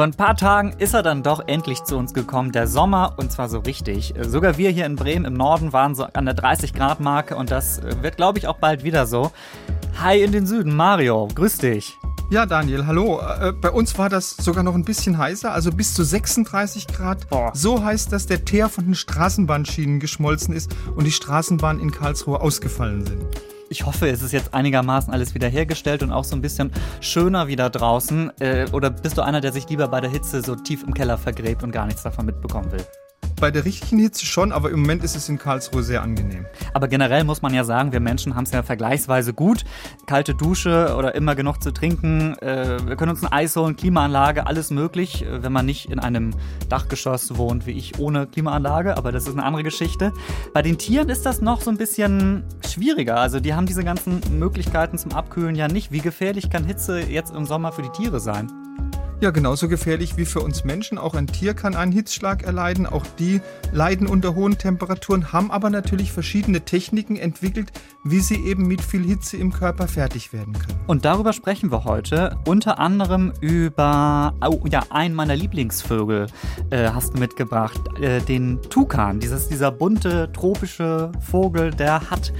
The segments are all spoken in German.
Vor ein paar Tagen ist er dann doch endlich zu uns gekommen, der Sommer, und zwar so richtig. Sogar wir hier in Bremen im Norden waren so an der 30-Grad-Marke und das wird, glaube ich, auch bald wieder so. Hi in den Süden, Mario, grüß dich. Ja, Daniel, hallo. Äh, bei uns war das sogar noch ein bisschen heißer, also bis zu 36 Grad. Boah. So heißt, dass der Teer von den Straßenbahnschienen geschmolzen ist und die Straßenbahnen in Karlsruhe ausgefallen sind. Ich hoffe, es ist jetzt einigermaßen alles wiederhergestellt und auch so ein bisschen schöner wieder draußen. Äh, oder bist du einer, der sich lieber bei der Hitze so tief im Keller vergräbt und gar nichts davon mitbekommen will? Bei der richtigen Hitze schon, aber im Moment ist es in Karlsruhe sehr angenehm. Aber generell muss man ja sagen, wir Menschen haben es ja vergleichsweise gut. Kalte Dusche oder immer genug zu trinken. Äh, wir können uns ein Eis holen, Klimaanlage, alles möglich, äh, wenn man nicht in einem Dachgeschoss wohnt wie ich ohne Klimaanlage, aber das ist eine andere Geschichte. Bei den Tieren ist das noch so ein bisschen schwieriger. Also die haben diese ganzen Möglichkeiten zum Abkühlen ja nicht. Wie gefährlich kann Hitze jetzt im Sommer für die Tiere sein? Ja, genauso gefährlich wie für uns Menschen. Auch ein Tier kann einen Hitzschlag erleiden. Auch die leiden unter hohen Temperaturen, haben aber natürlich verschiedene Techniken entwickelt, wie sie eben mit viel Hitze im Körper fertig werden können. Und darüber sprechen wir heute. Unter anderem über oh, ja, einen meiner Lieblingsvögel äh, hast du mitgebracht, äh, den Tukan. Dieses, dieser bunte tropische Vogel, der hat,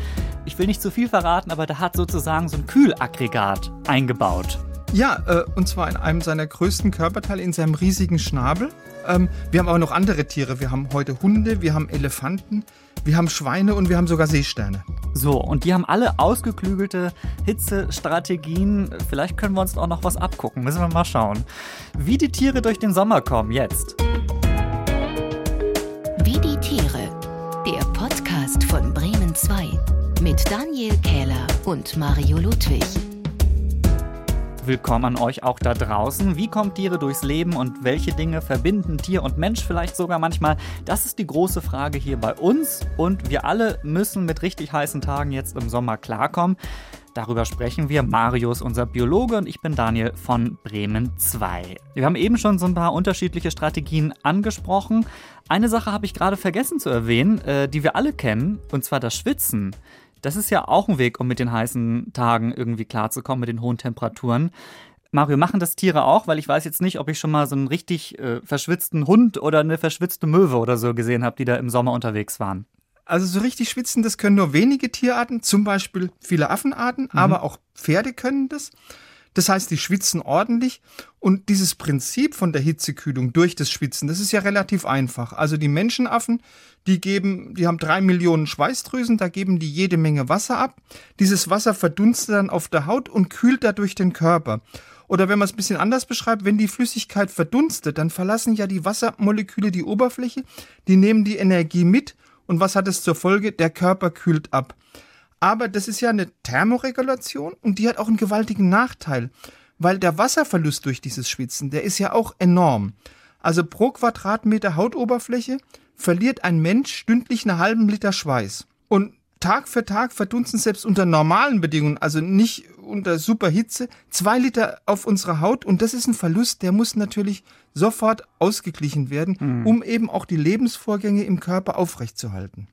ich will nicht zu viel verraten, aber der hat sozusagen so ein Kühlaggregat eingebaut. Ja, äh, und zwar in einem seiner größten Körperteile, in seinem riesigen Schnabel. Ähm, wir haben aber noch andere Tiere. Wir haben heute Hunde, wir haben Elefanten, wir haben Schweine und wir haben sogar Seesterne. So, und die haben alle ausgeklügelte Hitzestrategien. Vielleicht können wir uns auch noch was abgucken. Müssen wir mal schauen. Wie die Tiere durch den Sommer kommen jetzt. Wie die Tiere. Der Podcast von Bremen 2 mit Daniel Kähler und Mario Ludwig willkommen an euch auch da draußen. Wie kommen Tiere durchs Leben und welche Dinge verbinden Tier und Mensch vielleicht sogar manchmal? Das ist die große Frage hier bei uns und wir alle müssen mit richtig heißen Tagen jetzt im Sommer klarkommen. Darüber sprechen wir. Marius, unser Biologe, und ich bin Daniel von Bremen 2. Wir haben eben schon so ein paar unterschiedliche Strategien angesprochen. Eine Sache habe ich gerade vergessen zu erwähnen, äh, die wir alle kennen, und zwar das Schwitzen. Das ist ja auch ein Weg, um mit den heißen Tagen irgendwie klarzukommen, mit den hohen Temperaturen. Mario, machen das Tiere auch? Weil ich weiß jetzt nicht, ob ich schon mal so einen richtig äh, verschwitzten Hund oder eine verschwitzte Möwe oder so gesehen habe, die da im Sommer unterwegs waren. Also so richtig schwitzen, das können nur wenige Tierarten, zum Beispiel viele Affenarten, mhm. aber auch Pferde können das. Das heißt, die schwitzen ordentlich und dieses Prinzip von der Hitzekühlung durch das Schwitzen, das ist ja relativ einfach. Also die Menschenaffen, die geben, die haben drei Millionen Schweißdrüsen, da geben die jede Menge Wasser ab. Dieses Wasser verdunstet dann auf der Haut und kühlt dadurch den Körper. Oder wenn man es ein bisschen anders beschreibt, wenn die Flüssigkeit verdunstet, dann verlassen ja die Wassermoleküle die Oberfläche, die nehmen die Energie mit und was hat es zur Folge? Der Körper kühlt ab. Aber das ist ja eine Thermoregulation und die hat auch einen gewaltigen Nachteil, weil der Wasserverlust durch dieses Schwitzen, der ist ja auch enorm. Also pro Quadratmeter Hautoberfläche verliert ein Mensch stündlich einen halben Liter Schweiß. Und Tag für Tag verdunsten selbst unter normalen Bedingungen, also nicht unter Superhitze, zwei Liter auf unserer Haut. Und das ist ein Verlust, der muss natürlich sofort ausgeglichen werden, mhm. um eben auch die Lebensvorgänge im Körper aufrechtzuerhalten.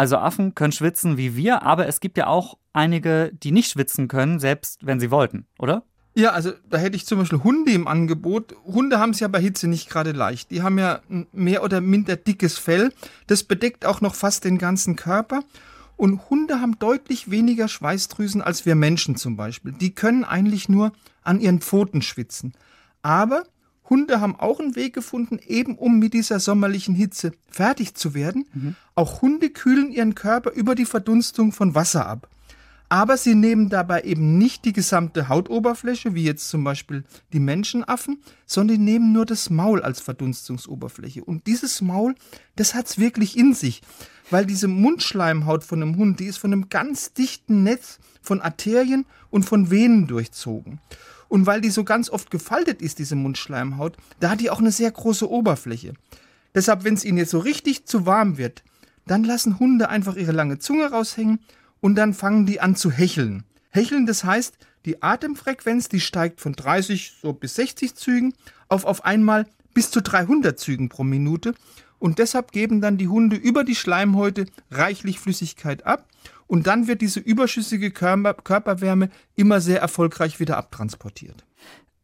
Also Affen können schwitzen wie wir, aber es gibt ja auch einige, die nicht schwitzen können, selbst wenn sie wollten, oder? Ja, also da hätte ich zum Beispiel Hunde im Angebot. Hunde haben es ja bei Hitze nicht gerade leicht. Die haben ja mehr oder minder dickes Fell. Das bedeckt auch noch fast den ganzen Körper. Und Hunde haben deutlich weniger Schweißdrüsen als wir Menschen zum Beispiel. Die können eigentlich nur an ihren Pfoten schwitzen. Aber Hunde haben auch einen Weg gefunden, eben um mit dieser sommerlichen Hitze fertig zu werden. Mhm. Auch Hunde kühlen ihren Körper über die Verdunstung von Wasser ab. Aber sie nehmen dabei eben nicht die gesamte Hautoberfläche, wie jetzt zum Beispiel die Menschenaffen, sondern nehmen nur das Maul als Verdunstungsoberfläche. Und dieses Maul, das hat's wirklich in sich, weil diese Mundschleimhaut von einem Hund, die ist von einem ganz dichten Netz von Arterien und von Venen durchzogen. Und weil die so ganz oft gefaltet ist, diese Mundschleimhaut, da hat die auch eine sehr große Oberfläche. Deshalb, wenn es ihnen jetzt so richtig zu warm wird, dann lassen Hunde einfach ihre lange Zunge raushängen und dann fangen die an zu hecheln. Hecheln, das heißt, die Atemfrequenz, die steigt von 30 so bis 60 Zügen auf auf einmal bis zu 300 Zügen pro Minute und deshalb geben dann die Hunde über die Schleimhäute reichlich Flüssigkeit ab und dann wird diese überschüssige Körper Körperwärme immer sehr erfolgreich wieder abtransportiert.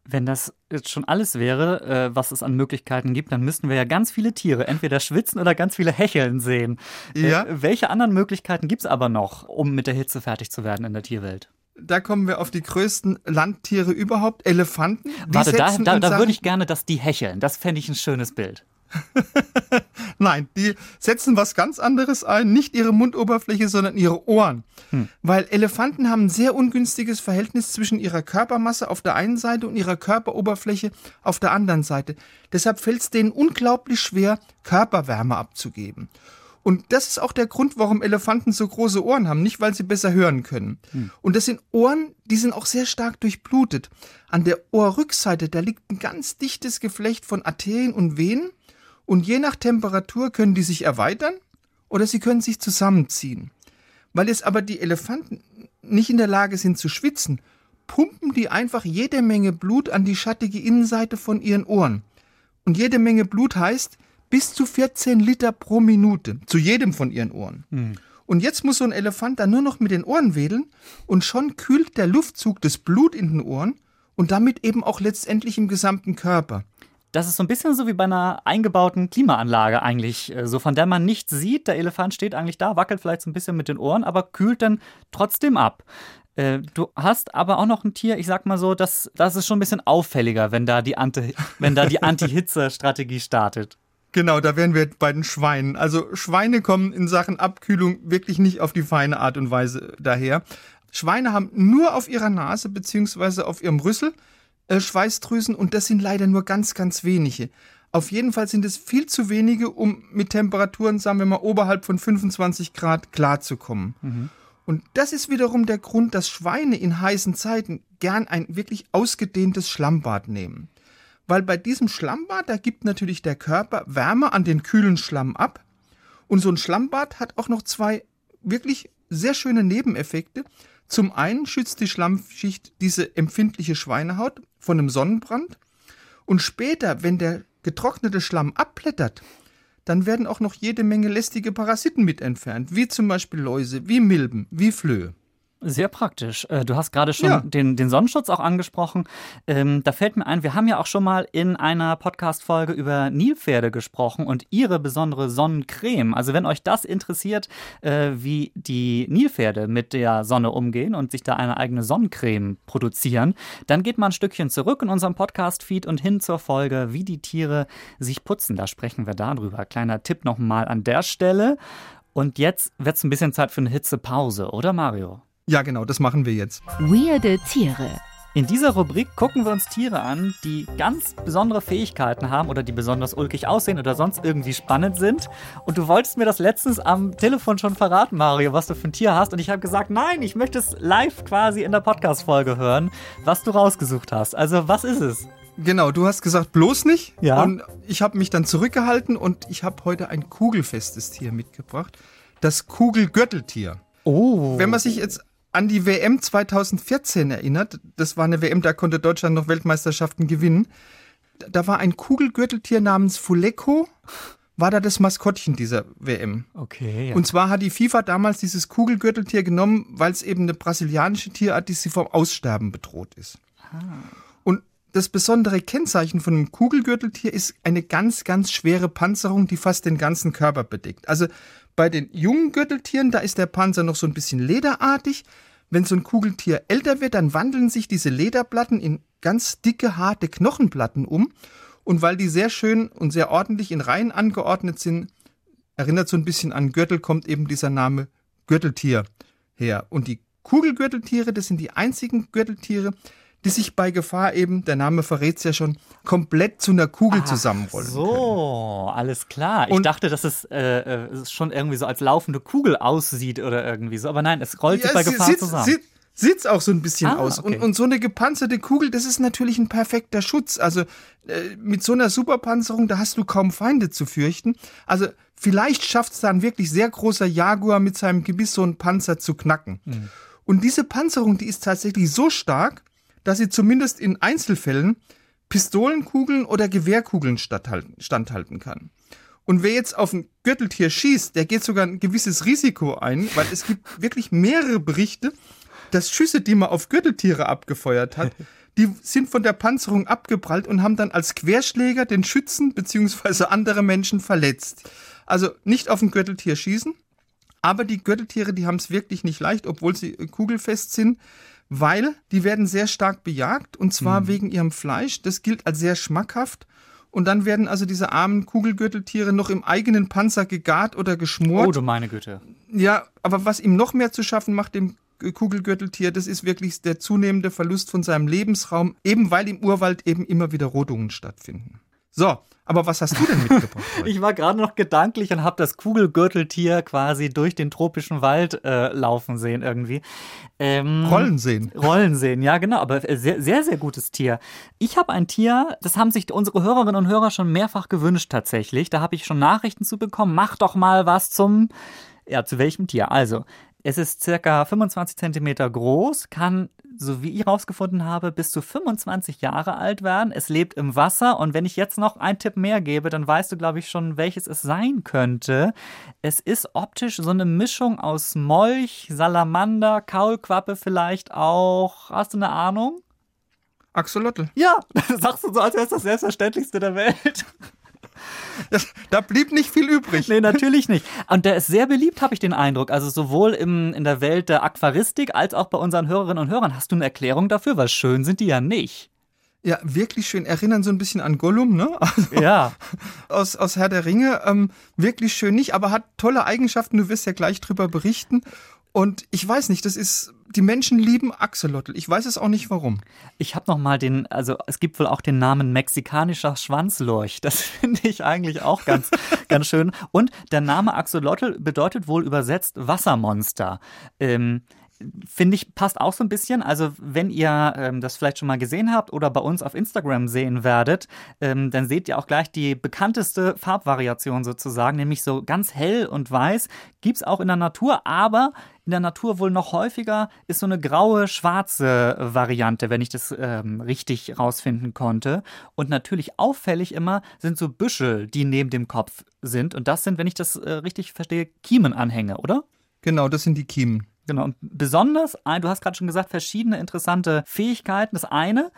Wenn das jetzt schon alles wäre, äh, was es an Möglichkeiten gibt, dann müssten wir ja ganz viele Tiere entweder schwitzen oder ganz viele hecheln sehen. Ja. Äh, welche anderen Möglichkeiten gibt es aber noch, um mit der Hitze fertig zu werden in der Tierwelt? Da kommen wir auf die größten Landtiere überhaupt, Elefanten. Die Warte, da, da, da würde ich gerne, dass die hecheln. Das fände ich ein schönes Bild. Nein, die setzen was ganz anderes ein, nicht ihre Mundoberfläche, sondern ihre Ohren. Weil Elefanten haben ein sehr ungünstiges Verhältnis zwischen ihrer Körpermasse auf der einen Seite und ihrer Körperoberfläche auf der anderen Seite. Deshalb fällt es denen unglaublich schwer, Körperwärme abzugeben. Und das ist auch der Grund, warum Elefanten so große Ohren haben, nicht weil sie besser hören können. Und das sind Ohren, die sind auch sehr stark durchblutet. An der Ohrrückseite, da liegt ein ganz dichtes Geflecht von Arterien und Venen. Und je nach Temperatur können die sich erweitern oder sie können sich zusammenziehen. Weil jetzt aber die Elefanten nicht in der Lage sind zu schwitzen, pumpen die einfach jede Menge Blut an die schattige Innenseite von ihren Ohren. Und jede Menge Blut heißt bis zu 14 Liter pro Minute zu jedem von ihren Ohren. Und jetzt muss so ein Elefant dann nur noch mit den Ohren wedeln und schon kühlt der Luftzug das Blut in den Ohren und damit eben auch letztendlich im gesamten Körper. Das ist so ein bisschen so wie bei einer eingebauten Klimaanlage eigentlich, äh, so von der man nichts sieht. Der Elefant steht eigentlich da, wackelt vielleicht so ein bisschen mit den Ohren, aber kühlt dann trotzdem ab. Äh, Du hast aber auch noch ein Tier, ich sag mal so, das, das ist schon ein bisschen auffälliger, wenn da die Anti, wenn da die Anti-Hitze-Strategie startet. Genau, da wären wir bei den Schweinen. Also Schweine kommen in Sachen Abkühlung wirklich nicht auf die feine Art und Weise daher. Schweine haben nur auf ihrer Nase beziehungsweise auf ihrem Rüssel äh, Schweißdrüsen und das sind leider nur ganz, ganz wenige. Auf jeden Fall sind es viel zu wenige, um mit Temperaturen, sagen wir mal, oberhalb von 25 Grad klarzukommen. Und das ist wiederum der Grund, dass Schweine in heißen Zeiten gern ein wirklich ausgedehntes Schlammbad nehmen. Weil bei diesem Schlammbad, da gibt natürlich der Körper Wärme an den kühlen Schlamm ab. Und so ein Schlammbad hat auch noch zwei wirklich sehr schöne Nebeneffekte. Zum einen schützt die Schlammschicht diese empfindliche Schweinehaut von einem Sonnenbrand. Und später, wenn der getrocknete Schlamm abblättert, dann werden auch noch jede Menge lästige Parasiten mit entfernt, wie zum Beispiel Läuse, wie Milben, wie Flöhe. Sehr praktisch. Äh, Du hast gerade schon Ja. den, den Sonnenschutz auch angesprochen. Ähm, da fällt mir ein, wir haben ja auch schon mal in einer Podcast-Folge über Nilpferde gesprochen und ihre besondere Sonnencreme. Also wenn euch das interessiert, äh, wie die Nilpferde mit der Sonne umgehen und sich da eine eigene Sonnencreme produzieren, dann geht mal ein Stückchen zurück in unserem Podcast-Feed und hin zur Folge, wie die Tiere sich putzen. Da sprechen wir darüber. Kleiner Tipp nochmal an der Stelle. Und jetzt wird es ein bisschen Zeit für eine Hitzepause, oder Mario? Ja, genau, das machen wir jetzt. Weirde Tiere. In dieser Rubrik gucken wir uns Tiere an, die ganz besondere Fähigkeiten haben oder die besonders ulkig aussehen oder sonst irgendwie spannend sind. Und du wolltest mir das letztens am Telefon schon verraten, Mario, was du für ein Tier hast. Und ich habe gesagt, nein, ich möchte es live quasi in der Podcast-Folge hören, was du rausgesucht hast. Also, was ist es? Genau, du hast gesagt, bloß nicht. Ja. Und ich habe mich dann zurückgehalten und ich habe heute ein kugelfestes Tier mitgebracht. Das Kugelgürteltier. Oh. Wenn man sich jetzt an die WM 2014 erinnert, das war eine WM, da konnte Deutschland noch Weltmeisterschaften gewinnen. Da war ein Kugelgürteltier namens Fuleco, war da das Maskottchen dieser WM. Okay. Ja. Und zwar hat die FIFA damals dieses Kugelgürteltier genommen, weil es eben eine brasilianische Tierart, die sie vom Aussterben bedroht ist. Und das besondere Kennzeichen von einem Kugelgürteltier ist eine ganz, ganz schwere Panzerung, die fast den ganzen Körper bedeckt. Also bei den jungen Gürteltieren, da ist der Panzer noch so ein bisschen lederartig. Wenn so ein Kugeltier älter wird, dann wandeln sich diese Lederplatten in ganz dicke, harte Knochenplatten um. Und weil die sehr schön und sehr ordentlich in Reihen angeordnet sind, erinnert so ein bisschen an Gürtel, kommt eben dieser Name Gürteltier her. Und die Kugelgürteltiere, das sind die einzigen Gürteltiere, die sich bei Gefahr eben, der Name verrät es ja schon, komplett zu einer Kugel zusammenrollen. können. So, alles klar. Ich Und- dachte, dass es, äh, äh, es schon irgendwie so als laufende Kugel aussieht oder irgendwie so. Aber nein, es rollt sich bei sie- Gefahr sieht, zusammen. Sieht, sieht's auch so ein bisschen Ah, aus. okay. Und, und so eine gepanzerte Kugel, das ist natürlich ein perfekter Schutz. Also äh, mit so einer Superpanzerung, da hast du kaum Feinde zu fürchten. Also vielleicht schafft es da ein wirklich sehr großer Jaguar mit seinem Gebiss so einen Panzer zu knacken. Hm. Und diese Panzerung, die ist tatsächlich so stark, dass sie zumindest in Einzelfällen Pistolenkugeln oder Gewehrkugeln standhalten kann. Und wer jetzt auf ein Gürteltier schießt, der geht sogar ein gewisses Risiko ein, weil es gibt wirklich mehrere Berichte, dass Schüsse, die man auf Gürteltiere abgefeuert hat, die sind von der Panzerung abgeprallt und haben dann als Querschläger den Schützen bzw. andere Menschen verletzt. Also nicht auf ein Gürteltier schießen, aber die Gürteltiere, die haben es wirklich nicht leicht, obwohl sie kugelfest sind, weil die werden sehr stark bejagt und zwar mhm. wegen ihrem Fleisch. Das gilt als sehr schmackhaft. Und dann werden also diese armen Kugelgürteltiere noch im eigenen Panzer gegart oder geschmort. Oh, du meine Güte. Ja, aber was ihm noch mehr zu schaffen macht, dem Kugelgürteltier, das ist wirklich der zunehmende Verlust von seinem Lebensraum, eben weil im Urwald eben immer wieder Rodungen stattfinden. So, aber was hast du denn mitgebracht? Heute? ich war gerade noch gedanklich und habe das Kugelgürteltier quasi durch den tropischen Wald äh, laufen sehen irgendwie. Ähm, rollen sehen. Rollen sehen, ja genau, aber sehr, sehr, sehr gutes Tier. Ich habe ein Tier, das haben sich unsere Hörerinnen und Hörer schon mehrfach gewünscht tatsächlich. Da habe ich schon Nachrichten zu bekommen. Mach doch mal was zum ja, zu welchem Tier? Also, es ist circa 25 Zentimeter groß, kann, so wie ich rausgefunden habe, bis zu 25 Jahre alt werden. Es lebt im Wasser und wenn ich jetzt noch einen Tipp mehr gebe, dann weißt du, glaube ich, schon, welches es sein könnte. Es ist optisch so eine Mischung aus Molch, Salamander, Kaulquappe vielleicht auch. Hast du eine Ahnung? Axolotl. Ja, sagst du so, als wäre es das Selbstverständlichste der Welt. Das, da blieb nicht viel übrig. Nee, natürlich nicht. Und der ist sehr beliebt, habe ich den Eindruck. Also sowohl im, in der Welt der Aquaristik als auch bei unseren Hörerinnen und Hörern. Hast du eine Erklärung dafür? Weil schön sind die ja nicht. Ja, wirklich schön. Erinnern so ein bisschen an Gollum, ne? Also ja. Aus, aus Herr der Ringe. Ähm, wirklich schön nicht, aber hat tolle Eigenschaften. Du wirst ja gleich drüber berichten. Und ich weiß nicht, das ist die Menschen lieben Axolotl. Ich weiß es auch nicht warum. Ich habe noch mal den, also es gibt wohl auch den Namen mexikanischer Schwanzlurch. Das finde ich eigentlich auch ganz, ganz schön. Und der Name Axolotl bedeutet wohl übersetzt Wassermonster. Ähm, finde ich, passt auch so ein bisschen. Also, wenn ihr ähm, das vielleicht schon mal gesehen habt oder bei uns auf Instagram sehen werdet, ähm, dann seht ihr auch gleich die bekannteste Farbvariation sozusagen, nämlich so ganz hell und weiß. Gibt es auch in der Natur, aber in der Natur wohl noch häufiger ist so eine graue, schwarze Variante, wenn ich das ähm, richtig rausfinden konnte. Und natürlich auffällig immer sind so Büschel, die neben dem Kopf sind. Und das sind, wenn ich das äh, richtig verstehe, Kiemenanhänge, oder? Genau, das sind die Kiemen. Genau. Und besonders, du hast gerade schon gesagt, verschiedene interessante Fähigkeiten. Das eine,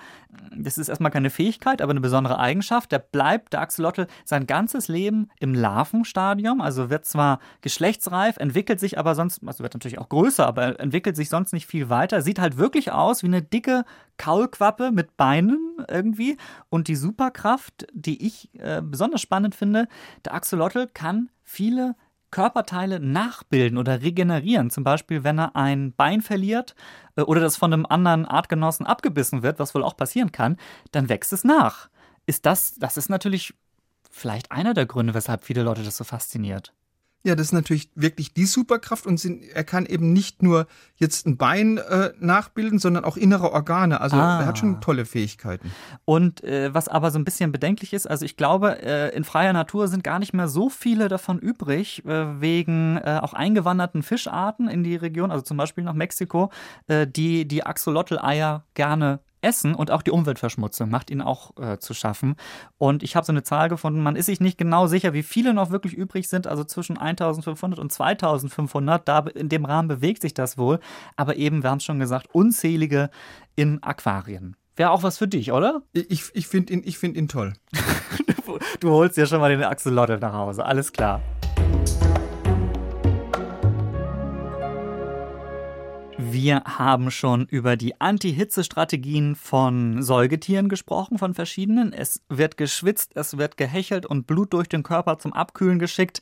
das ist erstmal keine Fähigkeit, aber eine besondere Eigenschaft. Der bleibt, der Axolotl, sein ganzes Leben im Larvenstadium. Also wird zwar geschlechtsreif, entwickelt sich aber sonst, also wird natürlich auch größer, aber entwickelt sich sonst nicht viel weiter. Sieht halt wirklich aus wie eine dicke Kaulquappe mit Beinen irgendwie. Und die Superkraft, die ich äh, besonders spannend finde, der Axolotl kann viele Körperteile nachbilden oder regenerieren. Zum Beispiel, wenn er ein Bein verliert äh, oder das von einem anderen Artgenossen abgebissen wird, was wohl auch passieren kann, dann wächst es nach. Ist das, das ist natürlich vielleicht einer der Gründe, weshalb viele Leute das so fasziniert. Ja, das ist natürlich wirklich die Superkraft und sind, er kann eben nicht nur jetzt ein Bein äh, nachbilden, sondern auch innere Organe. Also ah. er hat schon tolle Fähigkeiten. Und äh, was aber so ein bisschen bedenklich ist, also ich glaube, äh, in freier Natur sind gar nicht mehr so viele davon übrig, äh, wegen äh, auch eingewanderten Fischarten in die Region, also zum Beispiel nach Mexiko, äh, die die Axolotl-Eier gerne Essen und auch die Umweltverschmutzung macht ihnen auch äh, zu schaffen. Und ich habe so eine Zahl gefunden, man ist sich nicht genau sicher, wie viele noch wirklich übrig sind, also zwischen 1500 und 2500, da in dem Rahmen bewegt sich das wohl. Aber eben, wir haben es schon gesagt, unzählige in Aquarien. Wäre auch was für dich, oder? Ich, ich finde ihn, find ihn toll. du, holst dir schon mal den Axolotl nach Hause, alles klar. Wir haben schon über die Anti-Hitze-Strategien von Säugetieren gesprochen, von verschiedenen. Es wird geschwitzt, es wird gehechelt und Blut durch den Körper zum Abkühlen geschickt.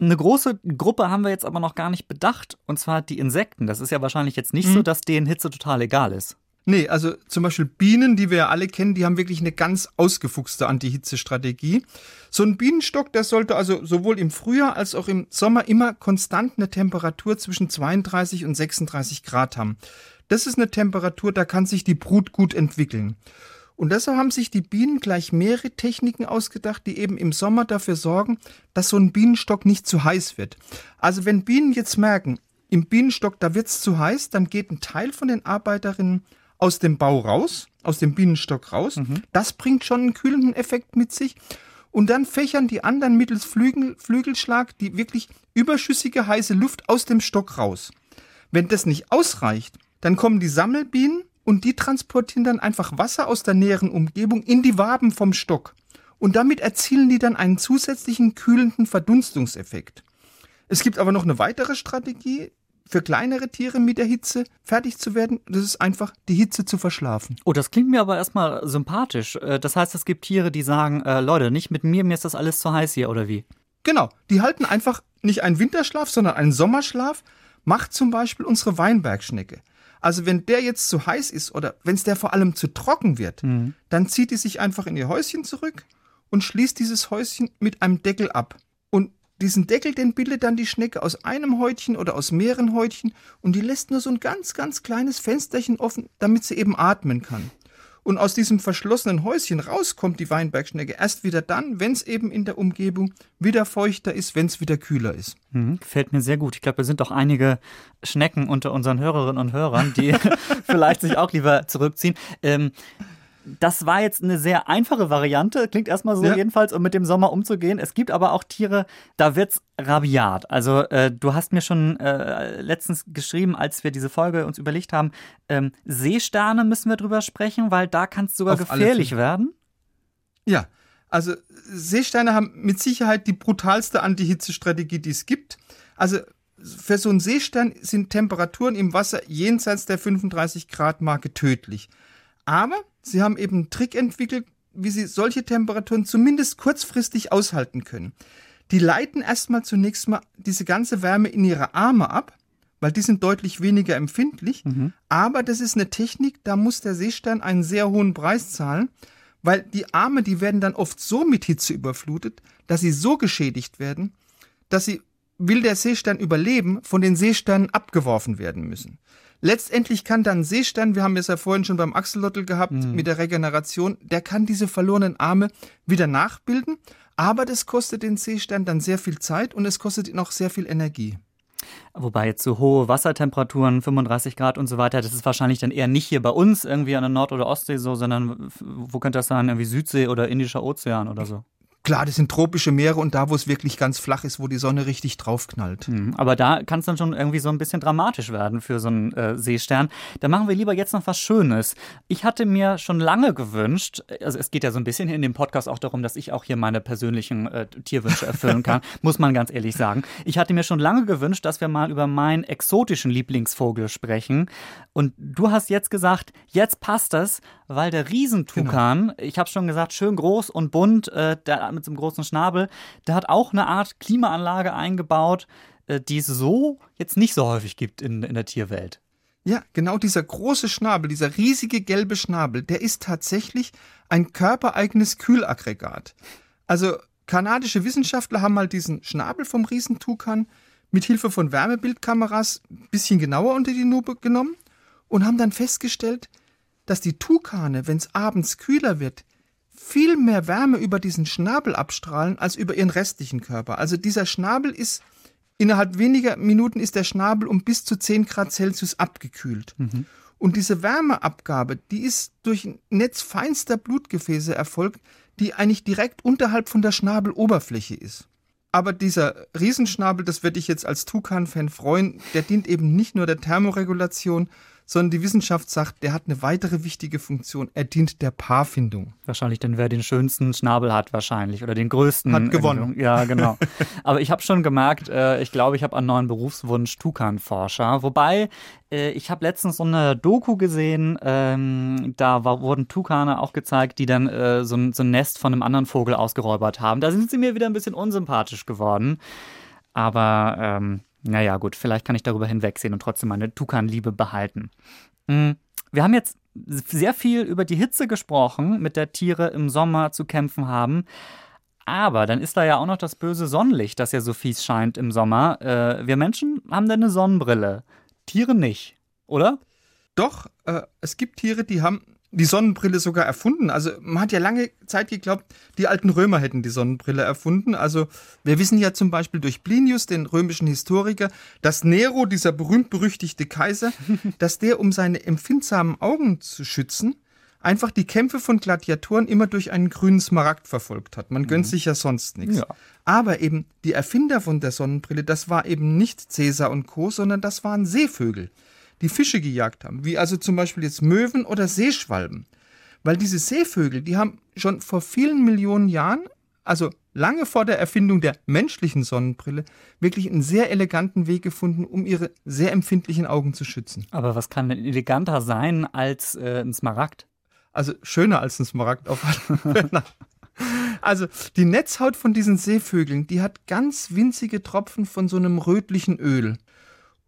Eine große Gruppe haben wir jetzt aber noch gar nicht bedacht, und zwar die Insekten. Das ist ja wahrscheinlich jetzt nicht mhm. so, dass denen Hitze total egal ist. Nee, also zum Beispiel Bienen, die wir ja alle kennen, die haben wirklich eine ganz ausgefuchste Anti-Hitze-Strategie. So ein Bienenstock, der sollte also sowohl im Frühjahr als auch im Sommer immer konstant eine Temperatur zwischen 32 und 36 Grad haben. Das ist eine Temperatur, da kann sich die Brut gut entwickeln. Und deshalb haben sich die Bienen gleich mehrere Techniken ausgedacht, die eben im Sommer dafür sorgen, dass so ein Bienenstock nicht zu heiß wird. Also wenn Bienen jetzt merken, im Bienenstock, da wird's zu heiß, dann geht ein Teil von den Arbeiterinnen aus dem Bau raus, aus dem Bienenstock raus. Mhm. Das bringt schon einen kühlenden Effekt mit sich. Und dann fächern die anderen mittels Flügel, Flügelschlag die wirklich überschüssige heiße Luft aus dem Stock raus. Wenn das nicht ausreicht, dann kommen die Sammelbienen und die transportieren dann einfach Wasser aus der näheren Umgebung in die Waben vom Stock. Und damit erzielen die dann einen zusätzlichen kühlenden Verdunstungseffekt. Es gibt aber noch eine weitere Strategie, für kleinere Tiere mit der Hitze fertig zu werden. Das ist einfach, die Hitze zu verschlafen. Oh, das klingt mir aber erstmal sympathisch. Äh, das heißt, es gibt Tiere, die sagen, äh, Leute, nicht mit mir, mir ist das alles zu heiß hier, oder wie? Genau, die halten einfach nicht einen Winterschlaf, sondern einen Sommerschlaf. Macht zum Beispiel unsere Weinbergschnecke. Also wenn der jetzt zu heiß ist oder wenn es der vor allem zu trocken wird, mhm. dann zieht die sich einfach in ihr Häuschen zurück und schließt dieses Häuschen mit einem Deckel ab. Diesen Deckel, den bildet dann die Schnecke aus einem Häutchen oder aus mehreren Häutchen und die lässt nur so ein ganz, ganz kleines Fensterchen offen, damit sie eben atmen kann. Und aus diesem verschlossenen Häuschen rauskommt die Weinbergschnecke erst wieder dann, wenn es eben in der Umgebung wieder feuchter ist, wenn es wieder kühler ist. Mhm, gefällt mir sehr gut. Ich glaube, da sind doch einige Schnecken unter unseren Hörerinnen und Hörern, die vielleicht sich auch lieber zurückziehen. Ähm, das war jetzt eine sehr einfache Variante, klingt erstmal so ja. jedenfalls, um mit dem Sommer umzugehen. Es gibt aber auch Tiere, da wird's rabiat. Also äh, du hast mir schon äh, letztens geschrieben, als wir diese Folge uns überlegt haben, ähm, Seesterne müssen wir drüber sprechen, weil da kann es sogar Auf gefährlich werden. Ja, also Seesterne haben mit Sicherheit die brutalste Anti-Hitze-Strategie, die es gibt. Also für so einen Seestern sind Temperaturen im Wasser jenseits der 35 Grad Marke tödlich. Aber sie haben eben einen Trick entwickelt, wie sie solche Temperaturen zumindest kurzfristig aushalten können. Die leiten erstmal zunächst mal diese ganze Wärme in ihre Arme ab, weil die sind deutlich weniger empfindlich. Mhm. Aber das ist eine Technik, da muss der Seestern einen sehr hohen Preis zahlen, weil die Arme, die werden dann oft so mit Hitze überflutet, dass sie so geschädigt werden, dass sie, will der Seestern überleben, von den Seesternen abgeworfen werden müssen. Letztendlich kann dann Seestern, wir haben es ja vorhin schon beim Axolotl gehabt, mhm. mit der Regeneration, der kann diese verlorenen Arme wieder nachbilden, aber das kostet den Seestern dann sehr viel Zeit und es kostet ihn auch sehr viel Energie. Wobei jetzt so hohe Wassertemperaturen, 35 Grad und so weiter, das ist wahrscheinlich dann eher nicht hier bei uns irgendwie an der Nord- oder Ostsee so, sondern wo könnte das sein? Irgendwie Südsee oder Indischer Ozean oder so? Klar, das sind tropische Meere und da, wo es wirklich ganz flach ist, wo die Sonne richtig draufknallt. Mhm, aber da kann es dann schon irgendwie so ein bisschen dramatisch werden für so einen äh, Seestern. Da machen wir lieber jetzt noch was Schönes. Ich hatte mir schon lange gewünscht, also es geht ja so ein bisschen in dem Podcast auch darum, dass ich auch hier meine persönlichen äh, Tierwünsche erfüllen kann, muss man ganz ehrlich sagen. Ich hatte mir schon lange gewünscht, dass wir mal über meinen exotischen Lieblingsvogel sprechen. Und du hast jetzt gesagt, jetzt passt es, weil der Riesentukan, genau. ich habe schon gesagt, schön groß und bunt, äh, der, mit so einem großen Schnabel, der hat auch eine Art Klimaanlage eingebaut, äh, die es so jetzt nicht so häufig gibt in, in der Tierwelt. Ja, genau dieser große Schnabel, dieser riesige gelbe Schnabel, der ist tatsächlich ein körpereigenes Kühlaggregat. Also kanadische Wissenschaftler haben mal diesen Schnabel vom Riesentukan mit Hilfe von Wärmebildkameras ein bisschen genauer unter die Lupe genommen und haben dann festgestellt, dass die Tukane, wenn es abends kühler wird, viel mehr Wärme über diesen Schnabel abstrahlen als über ihren restlichen Körper. Also dieser Schnabel ist innerhalb weniger Minuten ist der Schnabel um bis zu 10 Grad Celsius abgekühlt. Mhm. Und diese Wärmeabgabe, die ist durch ein Netz feinster Blutgefäße erfolgt, die eigentlich direkt unterhalb von der Schnabeloberfläche ist. Aber dieser Riesenschnabel, das werde ich jetzt als Tukan-Fan freuen, der dient eben nicht nur der Thermoregulation, sondern die Wissenschaft sagt, der hat eine weitere wichtige Funktion. Er dient der Paarfindung. Wahrscheinlich denn wer den schönsten Schnabel hat, wahrscheinlich. Oder den größten. Hat gewonnen. Ja, genau. Aber ich habe schon gemerkt, äh, ich glaube, ich habe einen neuen Berufswunsch, Tukan-Forscher. Wobei, äh, ich habe letztens so eine Doku gesehen, ähm, da war, wurden Tukane auch gezeigt, die dann äh, so, ein, so ein Nest von einem anderen Vogel ausgeräubert haben. Da sind sie mir wieder ein bisschen unsympathisch geworden. Aber ähm, naja, gut, vielleicht kann ich darüber hinwegsehen und trotzdem meine Tukan-Liebe behalten. Hm, wir haben jetzt sehr viel über die Hitze gesprochen, mit der Tiere im Sommer zu kämpfen haben. Aber dann ist da ja auch noch das böse Sonnenlicht, das ja so fies scheint im Sommer. Äh, wir Menschen haben da eine Sonnenbrille. Tiere nicht, oder? Doch, äh, es gibt Tiere, die haben die Sonnenbrille sogar erfunden. Also man hat ja lange Zeit geglaubt, die alten Römer hätten die Sonnenbrille erfunden. Also wir wissen ja zum Beispiel durch Plinius, den römischen Historiker, dass Nero, dieser berühmt-berüchtigte Kaiser, dass der, um seine empfindsamen Augen zu schützen, einfach die Kämpfe von Gladiatoren immer durch einen grünen Smaragd verfolgt hat. Man gönnt mhm. sich ja sonst nichts. Ja. Aber eben die Erfinder von der Sonnenbrille, das war eben nicht Cäsar und Co., sondern das waren Seevögel. Die Fische gejagt haben, wie also zum Beispiel jetzt Möwen oder Seeschwalben. Weil diese Seevögel, die haben schon vor vielen Millionen Jahren, also lange vor der Erfindung der menschlichen Sonnenbrille, wirklich einen sehr eleganten Weg gefunden, um ihre sehr empfindlichen Augen zu schützen. Aber was kann denn eleganter sein als äh, ein Smaragd? Also schöner als ein Smaragd auf. Also die Netzhaut von diesen Seevögeln, die hat ganz winzige Tropfen von so einem rötlichen Öl.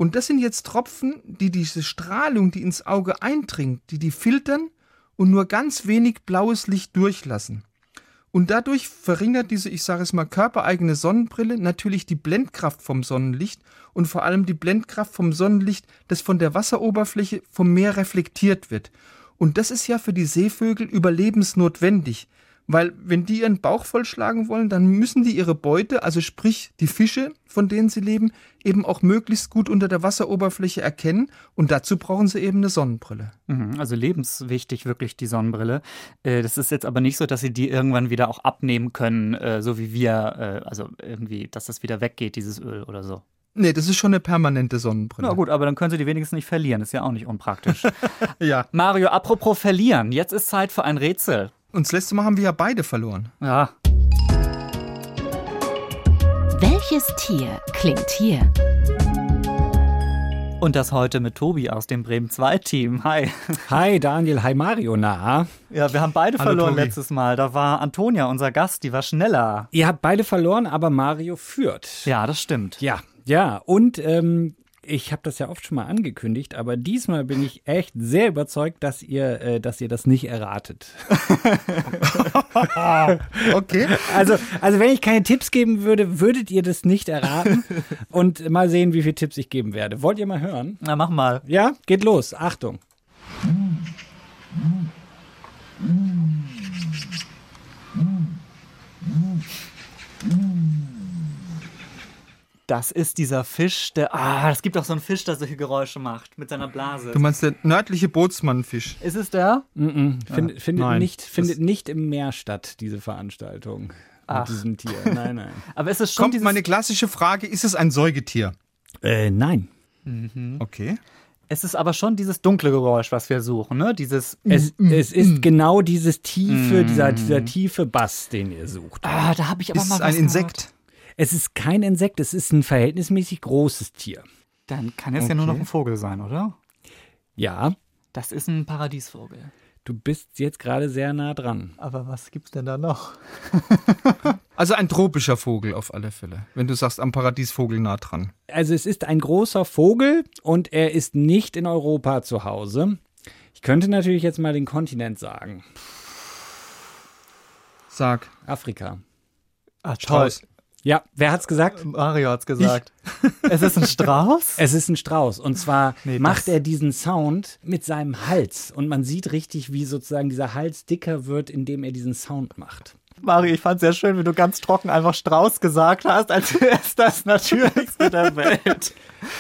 Und das sind jetzt Tropfen, die diese Strahlung, die ins Auge eindringt, die die filtern und nur ganz wenig blaues Licht durchlassen. Und dadurch verringert diese, ich sage es mal, körpereigene Sonnenbrille natürlich die Blendkraft vom Sonnenlicht und vor allem die Blendkraft vom Sonnenlicht, das von der Wasseroberfläche vom Meer reflektiert wird. Und das ist ja für die Seevögel überlebensnotwendig, weil wenn die ihren Bauch vollschlagen wollen, dann müssen die ihre Beute, also sprich die Fische, von denen sie leben, eben auch möglichst gut unter der Wasseroberfläche erkennen. Und dazu brauchen sie eben eine Sonnenbrille. Mhm, also lebenswichtig wirklich die Sonnenbrille. Äh, das ist jetzt aber nicht so, dass sie die irgendwann wieder auch abnehmen können, äh, so wie wir, äh, also irgendwie, dass das wieder weggeht, dieses Öl oder so. Nee, das ist schon eine permanente Sonnenbrille. Na gut, aber dann können sie die wenigstens nicht verlieren. Ist ja auch nicht unpraktisch. ja. Mario, apropos verlieren. Jetzt ist Zeit für ein Rätsel. Und das letzte Mal haben wir ja beide verloren. Ja. Welches Tier klingt hier? Und das heute mit Tobi aus dem Bremen 2 Team. Hi. Hi Daniel, hi Mario, na? Ja, wir haben beide Hallo, verloren Tobi. letztes Mal. Da war Antonia, unser Gast, die war schneller. Ihr habt beide verloren, aber Mario führt. Ja, das stimmt. Ja, ja. Und ähm, ich habe das ja oft schon mal angekündigt, aber diesmal bin ich echt sehr überzeugt, dass ihr, äh, dass ihr das nicht erratet. Okay. Also, also wenn ich keine Tipps geben würde, würdet ihr das nicht erraten. Und mal sehen, wie viele Tipps ich geben werde. Wollt ihr mal hören? Na, mach mal. Ja, geht los. Achtung. Das ist dieser Fisch, der. Ah, es gibt auch so einen Fisch, der solche Geräusche macht mit seiner Blase. Du meinst der nördliche Bootsmannfisch? Ist es der? Mm Find, findet, nein. nicht, findet nicht im Meer statt, diese Veranstaltung. Ach. Mit diesem Tier. Nein, nein. Aber ist es schon Kommt meine klassische Frage, ist es ein Säugetier? Äh, nein. Okay. Es ist aber schon dieses dunkle Geräusch, was wir suchen, ne? Dieses. Es, es ist genau dieses tiefe, dieser, dieser tiefe Bass, den ihr sucht. Ah, da habe ich aber Ist mal es was ein Insekt? Es ist kein Insekt, es ist ein verhältnismäßig großes Tier. Dann kann es ja nur noch Okay. ein Vogel sein, oder? Ja, Das ist ein Paradiesvogel. du bist jetzt gerade sehr nah dran. Aber was gibt's denn da noch? Also ein tropischer Vogel auf alle Fälle. Wenn du sagst, am Paradiesvogel nah dran. Also es ist ein großer Vogel und er ist nicht in Europa zu Hause. Ich könnte natürlich jetzt mal den Kontinent sagen. Sag. Afrika. Ah, Strauß. Ja, wer hat's gesagt? Mario hat's gesagt. es ist ein Strauß? Es ist ein Strauß. Und zwar Nee, macht er diesen Sound mit seinem Hals. Und man sieht richtig, wie sozusagen dieser Hals dicker wird, indem er diesen Sound macht. Mario, ich fand sehr schön, wie du ganz trocken einfach Strauß gesagt hast, als wäre es das Natürlichste der Welt.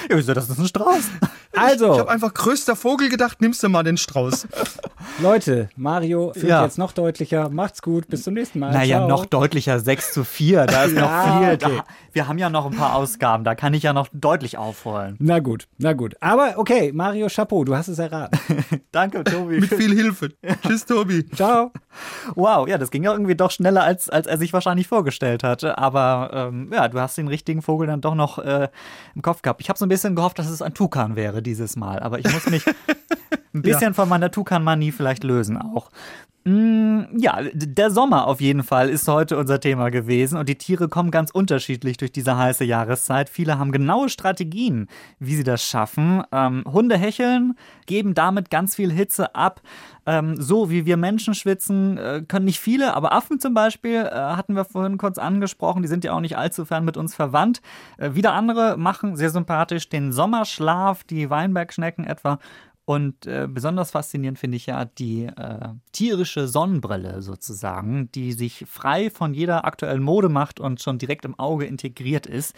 Ja, wieso, das ist ein Strauß. Ich Also, habe einfach größter Vogel gedacht, nimmst du mal den Strauß. Leute, Mario führt Ja. jetzt noch deutlicher. Macht's gut, bis zum nächsten Mal. Naja, Ciao. noch deutlicher 6 zu 4. Da ist Ja, noch viel. okay. Da, wir haben ja noch ein paar Ausgaben, da kann ich ja noch deutlich aufholen. Na gut, na gut. Aber okay, Mario Chapeau, du hast es erraten. Danke, Tobi. Mit viel Hilfe. Tschüss, Tobi. Ciao. Wow, ja, das ging ja irgendwie doch schneller, als, als er sich wahrscheinlich vorgestellt hatte. Aber ähm, ja, du hast den richtigen Vogel dann doch noch äh, im Kopf gehabt. Ich habe so ein bisschen gehofft, dass es ein Tukan wäre dieses Mal. Aber ich muss mich ein bisschen von meiner Tukan-Manie vielleicht lösen auch. Mm, Ja, der Sommer auf jeden Fall ist heute unser Thema gewesen und die Tiere kommen ganz unterschiedlich durch diese heiße Jahreszeit. Viele haben genaue Strategien, wie sie das schaffen. Ähm, Hunde hecheln, geben damit ganz viel Hitze ab. Ähm, so wie wir Menschen schwitzen, äh, können nicht viele, aber Affen zum Beispiel äh, hatten wir vorhin kurz angesprochen, die sind ja auch nicht allzu fern mit uns verwandt. Äh, wieder andere machen sehr sympathisch den Sommerschlaf, die Weinbergschnecken etwa. Und äh, besonders faszinierend finde ich ja die äh, tierische Sonnenbrille sozusagen, die sich frei von jeder aktuellen Mode macht und schon direkt im Auge integriert ist.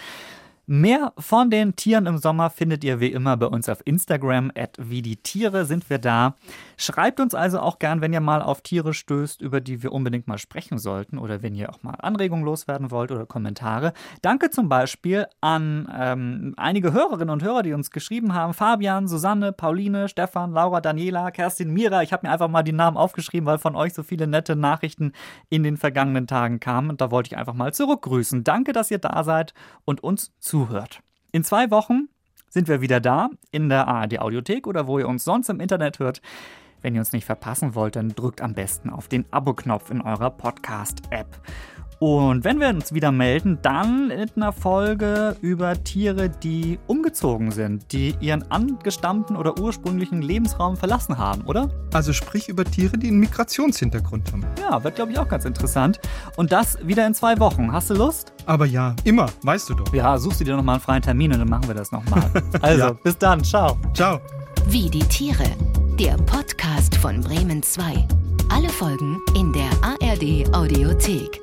Mehr von den Tieren im Sommer findet ihr wie immer bei uns auf Instagram. At wie die Tiere sind wir da. Schreibt uns also auch gern, wenn ihr mal auf Tiere stößt, über die wir unbedingt mal sprechen sollten oder wenn ihr auch mal Anregungen loswerden wollt oder Kommentare. Danke zum Beispiel an ähm, einige Hörerinnen und Hörer, die uns geschrieben haben. Fabian, Susanne, Pauline, Stefan, Laura, Daniela, Kerstin, Mira. Ich habe mir einfach mal die Namen aufgeschrieben, weil von euch so viele nette Nachrichten in den vergangenen Tagen kamen. Und da wollte ich einfach mal zurückgrüßen. Danke, dass ihr da seid und uns zuhört zuhört. In zwei Wochen sind wir wieder da in der ARD Audiothek oder wo ihr uns sonst im Internet hört. Wenn ihr uns nicht verpassen wollt, dann drückt am besten auf den Abo-Knopf in eurer Podcast-App. Und wenn wir uns wieder melden, dann in einer Folge über Tiere, die umgezogen sind, die ihren angestammten oder ursprünglichen Lebensraum verlassen haben, oder? Also sprich über Tiere, die einen Migrationshintergrund haben. Ja, wird glaube ich auch ganz interessant. Und das wieder in zwei Wochen. Hast du Lust? Aber ja, immer, weißt du doch. Ja, suchst du dir nochmal einen freien Termin und dann machen wir das nochmal. Also, ja. bis dann. Ciao. Ciao. Wie die Tiere. Der Podcast von Bremen 2. Alle Folgen in der ARD Audiothek.